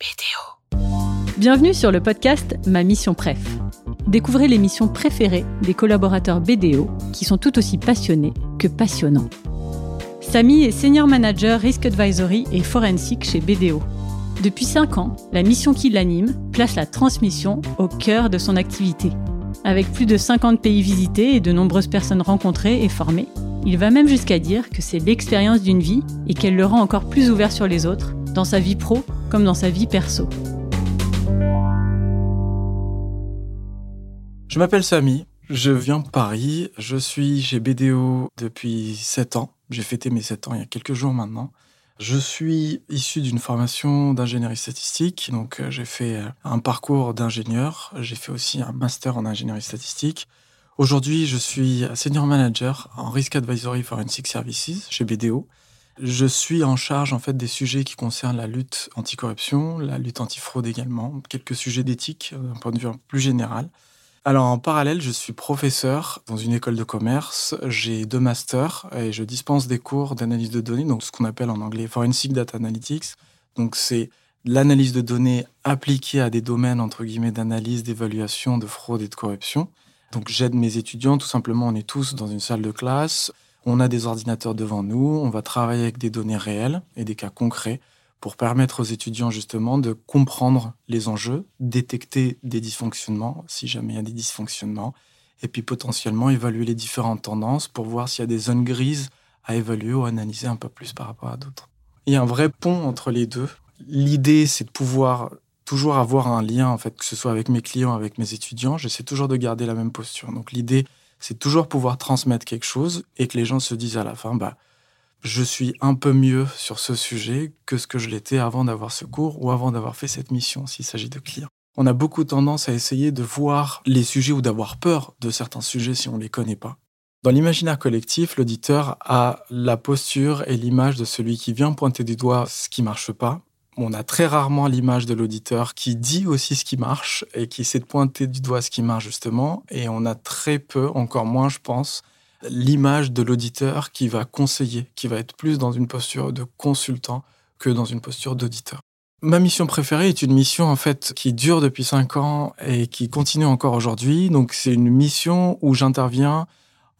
BDO. Bienvenue sur le podcast Ma Mission Préf. Découvrez les missions préférées des collaborateurs BDO qui sont tout aussi passionnés que passionnants. Samy est Senior Manager Risk Advisory et Forensic chez BDO. Depuis 5 ans, la mission qui l'anime place la transmission au cœur de son activité. Avec plus de 50 pays visités et de nombreuses personnes rencontrées et formées, il va même jusqu'à dire que c'est l'expérience d'une vie et qu'elle le rend encore plus ouvert sur les autres, dans sa vie pro comme dans sa vie perso. Je m'appelle Samy, je viens de Paris, je suis chez BDO depuis 7 ans. J'ai fêté mes 7 ans il y a quelques jours maintenant. Je suis issu d'une formation d'ingénierie statistique, donc euh, j'ai fait euh, un parcours d'ingénieur, j'ai fait aussi un master en ingénierie statistique. Aujourd'hui, je suis senior manager en Risk Advisory Forensic Services chez BDO. Je suis en charge en fait des sujets qui concernent la lutte anticorruption, la lutte antifraude également, quelques sujets d'éthique euh, d'un point de vue plus général. Alors en parallèle, je suis professeur dans une école de commerce. J'ai deux masters et je dispense des cours d'analyse de données, donc ce qu'on appelle en anglais Forensic Data Analytics. Donc c'est l'analyse de données appliquée à des domaines entre guillemets d'analyse, d'évaluation, de fraude et de corruption. Donc j'aide mes étudiants, tout simplement, on est tous dans une salle de classe, on a des ordinateurs devant nous, on va travailler avec des données réelles et des cas concrets pour permettre aux étudiants justement de comprendre les enjeux, détecter des dysfonctionnements si jamais il y a des dysfonctionnements, et puis potentiellement évaluer les différentes tendances pour voir s'il y a des zones grises à évaluer ou analyser un peu plus par rapport à d'autres. Il y a un vrai pont entre les deux. L'idée, c'est de pouvoir toujours avoir un lien, en fait, que ce soit avec mes clients, avec mes étudiants. J'essaie toujours de garder la même posture. Donc l'idée, c'est toujours pouvoir transmettre quelque chose et que les gens se disent à la fin, bah, je suis un peu mieux sur ce sujet que ce que je l'étais avant d'avoir ce cours ou avant d'avoir fait cette mission, s'il s'agit de clients. On a beaucoup tendance à essayer de voir les sujets ou d'avoir peur de certains sujets si on ne les connaît pas. Dans l'imaginaire collectif, l'auditeur a la posture et l'image de celui qui vient pointer du doigt ce qui marche pas on a très rarement l'image de l'auditeur qui dit aussi ce qui marche et qui sait pointer du doigt ce qui marche justement. Et on a très peu, encore moins je pense, l'image de l'auditeur qui va conseiller, qui va être plus dans une posture de consultant que dans une posture d'auditeur. Ma mission préférée est une mission en fait qui dure depuis cinq ans et qui continue encore aujourd'hui. Donc c'est une mission où j'interviens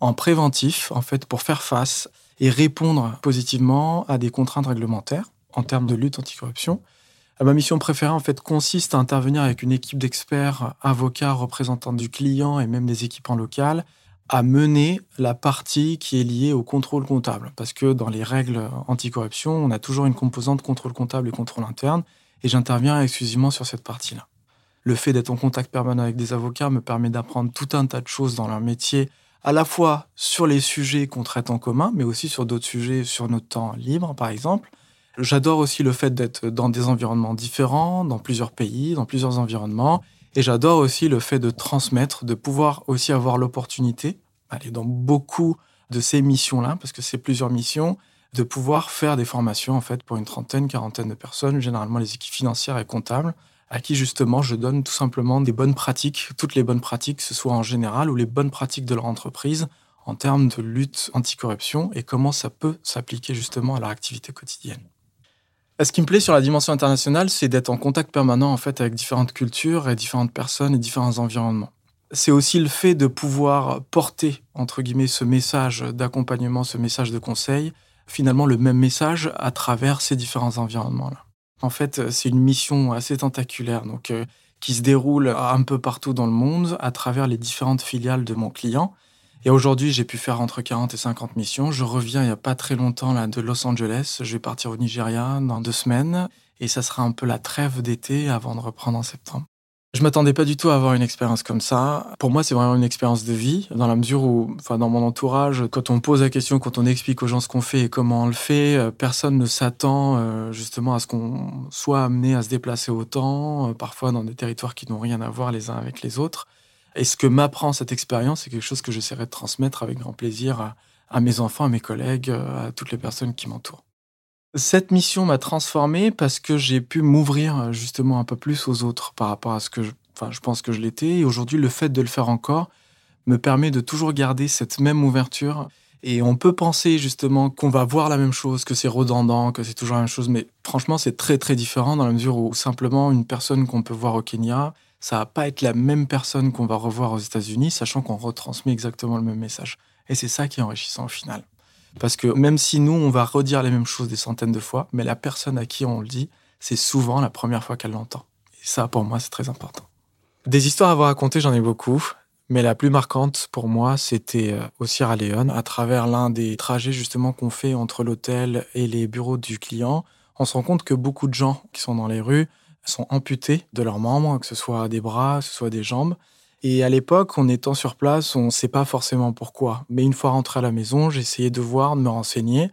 en préventif en fait pour faire face et répondre positivement à des contraintes réglementaires en termes de lutte anticorruption. Euh, ma mission préférée, consiste à intervenir avec une équipe d'experts, avocats, représentants du client et même des équipes en à mener la partie qui est liée au contrôle comptable. Parce que dans les règles anticorruption, on a toujours une composante contrôle comptable et contrôle interne, et j'interviens exclusivement sur cette partie-là. Le fait d'être en contact permanent avec des avocats me permet d'apprendre tout un tas de choses dans leur métier, à la fois sur les sujets qu'on traite en commun, mais aussi sur d'autres sujets, sur notre temps libre, par exemple. J'adore aussi le fait d'être dans des environnements différents, dans plusieurs pays, dans plusieurs environnements. Et j'adore aussi le fait de transmettre, de pouvoir aussi avoir l'opportunité, aller dans beaucoup de ces missions-là, parce que c'est plusieurs missions, de pouvoir faire des formations en fait pour une trentaine, quarantaine de personnes, généralement les équipes financières et comptables, à qui justement je donne tout simplement des bonnes pratiques, toutes les bonnes pratiques, que ce soit en général ou les bonnes pratiques de leur entreprise en termes de lutte anticorruption et comment ça peut s'appliquer justement à leur activité quotidienne. Ce qui me plaît sur la dimension internationale, c'est d'être en contact permanent en fait avec différentes cultures et différentes personnes et différents environnements. C'est aussi le fait de pouvoir porter entre guillemets ce message d'accompagnement, ce message de conseil, finalement le même message à travers ces différents environnements-là. En fait, c'est une mission assez tentaculaire, donc euh, qui se déroule un peu partout dans le monde à travers les différentes filiales de mon client. Et aujourd'hui, j'ai pu faire entre 40 et 50 missions. Je reviens il n'y a pas très longtemps là, de Los Angeles. Je vais partir au Nigeria dans deux semaines. Et ça sera un peu la trêve d'été avant de reprendre en septembre. Je m'attendais pas du tout à avoir une expérience comme ça. Pour moi, c'est vraiment une expérience de vie, dans la mesure où, enfin, dans mon entourage, quand on pose la question, quand on explique aux gens ce qu'on fait et comment on le fait, euh, personne ne s'attend euh, justement à ce qu'on soit amené à se déplacer autant, euh, parfois dans des territoires qui n'ont rien à voir les uns avec les autres. Et ce que m'apprend cette expérience, c'est quelque chose que j'essaierai de transmettre avec grand plaisir à, mes enfants, à mes collègues, à toutes les personnes qui m'entourent. Cette mission m'a transformé parce que j'ai pu m'ouvrir justement un peu plus aux autres par rapport à ce que je, enfin, je pense que je l'étais. Et aujourd'hui, le fait de le faire encore me permet de toujours garder cette même ouverture Et on peut penser justement qu'on va voir la même chose, que c'est redondant, que c'est toujours la même chose, mais franchement, c'est très très différent dans la mesure où simplement une personne qu'on peut voir au Kenya, ça va pas être la même personne qu'on va revoir aux États-Unis, sachant qu'on retransmet exactement le même message. Et c'est ça qui est enrichissant au final. Parce que même si nous, on va redire les mêmes choses des centaines de fois, mais la personne à qui on le dit, c'est souvent la première fois qu'elle l'entend. Et ça, pour moi, c'est très important. Des histoires à vous raconter, j'en ai beaucoup. Mais la plus marquante pour moi, c'était euh, au Sierra Leone, à travers l'un des trajets justement qu'on fait entre l'hôtel et les bureaux du client. On se rend compte que beaucoup de gens qui sont dans les rues sont amputés de leurs membres, que ce soit des bras, que ce soit des jambes. Et à l'époque, en étant sur place, on ne sait pas forcément pourquoi. Mais une fois rentré à la maison, j'ai essayé de voir, de me renseigner.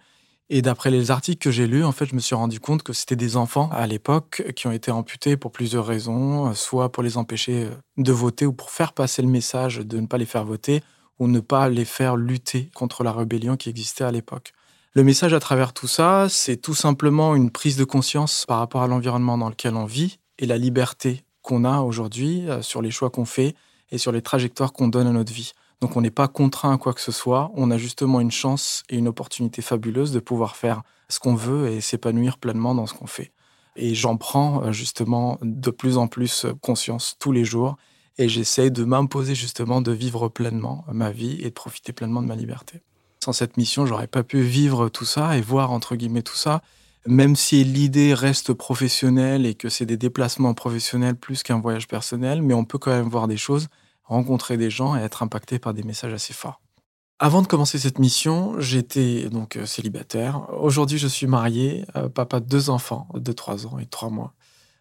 Et d'après les articles que j'ai lus, en fait, je me suis rendu compte que c'était des enfants à l'époque qui ont été amputés pour plusieurs raisons, soit pour les empêcher de voter ou pour faire passer le message de ne pas les faire voter ou ne pas les faire lutter contre la rébellion qui existait à l'époque. Le message à travers tout ça, c'est tout simplement une prise de conscience par rapport à l'environnement dans lequel on vit et la liberté qu'on a aujourd'hui euh, sur les choix qu'on fait et sur les trajectoires qu'on donne à notre vie. Donc on n'est pas contraint à quoi que ce soit, on a justement une chance et une opportunité fabuleuse de pouvoir faire ce qu'on veut et s'épanouir pleinement dans ce qu'on fait. Et j'en prends euh, justement de plus en plus conscience tous les jours et j'essaie de m'imposer justement de vivre pleinement ma vie et de profiter pleinement de ma liberté. Sans cette mission, j'aurais pas pu vivre tout ça et voir entre guillemets tout ça, même si l'idée reste professionnelle et que c'est des déplacements professionnels plus qu'un voyage personnel, mais on peut quand même voir des choses rencontrer des gens et être impacté par des messages assez forts. Avant de commencer cette mission, j'étais donc euh, célibataire. Aujourd'hui, je suis marié, euh, papa de deux enfants de 3 ans et 3 mois.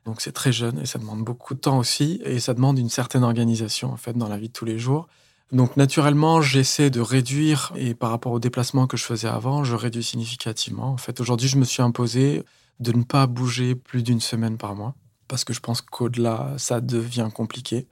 Donc c'est très jeune et ça demande beaucoup de temps aussi et ça demande une certaine organisation en fait dans la vie de tous les jours. Donc naturellement, j'essaie de réduire et par rapport aux déplacements que je faisais avant, je réduis significativement. En fait, aujourd'hui, je me suis imposé de ne pas bouger plus d'une semaine par mois parce que je pense qu'au-delà, ça devient compliqué.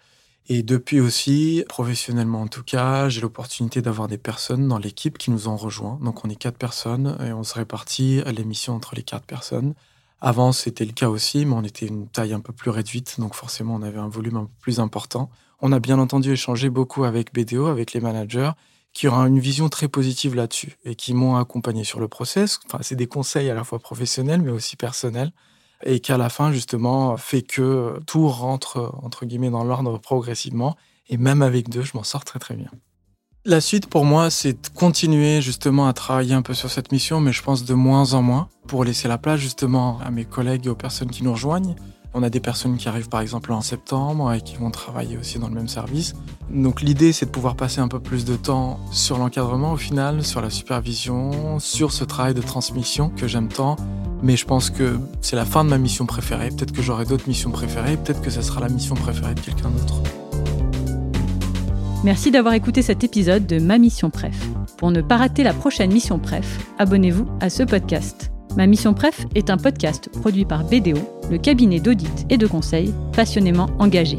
Et depuis aussi, professionnellement en tout cas, j'ai l'opportunité d'avoir des personnes dans l'équipe qui nous ont rejoints. Donc on est quatre personnes et on se répartit l'émission entre les quatre personnes. Avant, c'était le cas aussi, mais on était une taille un peu plus réduite, donc forcément on avait un volume un peu plus important. On a bien entendu échangé beaucoup avec BDO, avec les managers, qui ont une vision très positive là-dessus et qui m'ont accompagné sur le process. Enfin, c'est des conseils à la fois professionnels, mais aussi personnels et qu'à la fin, justement, fait que tout rentre, entre guillemets, dans l'ordre progressivement. Et même avec deux, je m'en sors très très bien. La suite pour moi, c'est de continuer justement à travailler un peu sur cette mission, mais je pense de moins en moins, pour laisser la place justement à mes collègues et aux personnes qui nous rejoignent. On a des personnes qui arrivent par exemple en septembre et qui vont travailler aussi dans le même service. Donc l'idée, c'est de pouvoir passer un peu plus de temps sur l'encadrement au final, sur la supervision, sur ce travail de transmission que j'aime tant mais je pense que c'est la fin de ma mission préférée. Peut-être que j'aurai d'autres missions préférées. Peut-être que ce sera la mission préférée de quelqu'un d'autre. Merci d'avoir écouté cet épisode de Ma Mission Pref. Pour ne pas rater la prochaine Mission Pref, abonnez-vous à ce podcast. Ma Mission Pref est un podcast produit par BDO, le cabinet d'audit et de conseil passionnément engagé.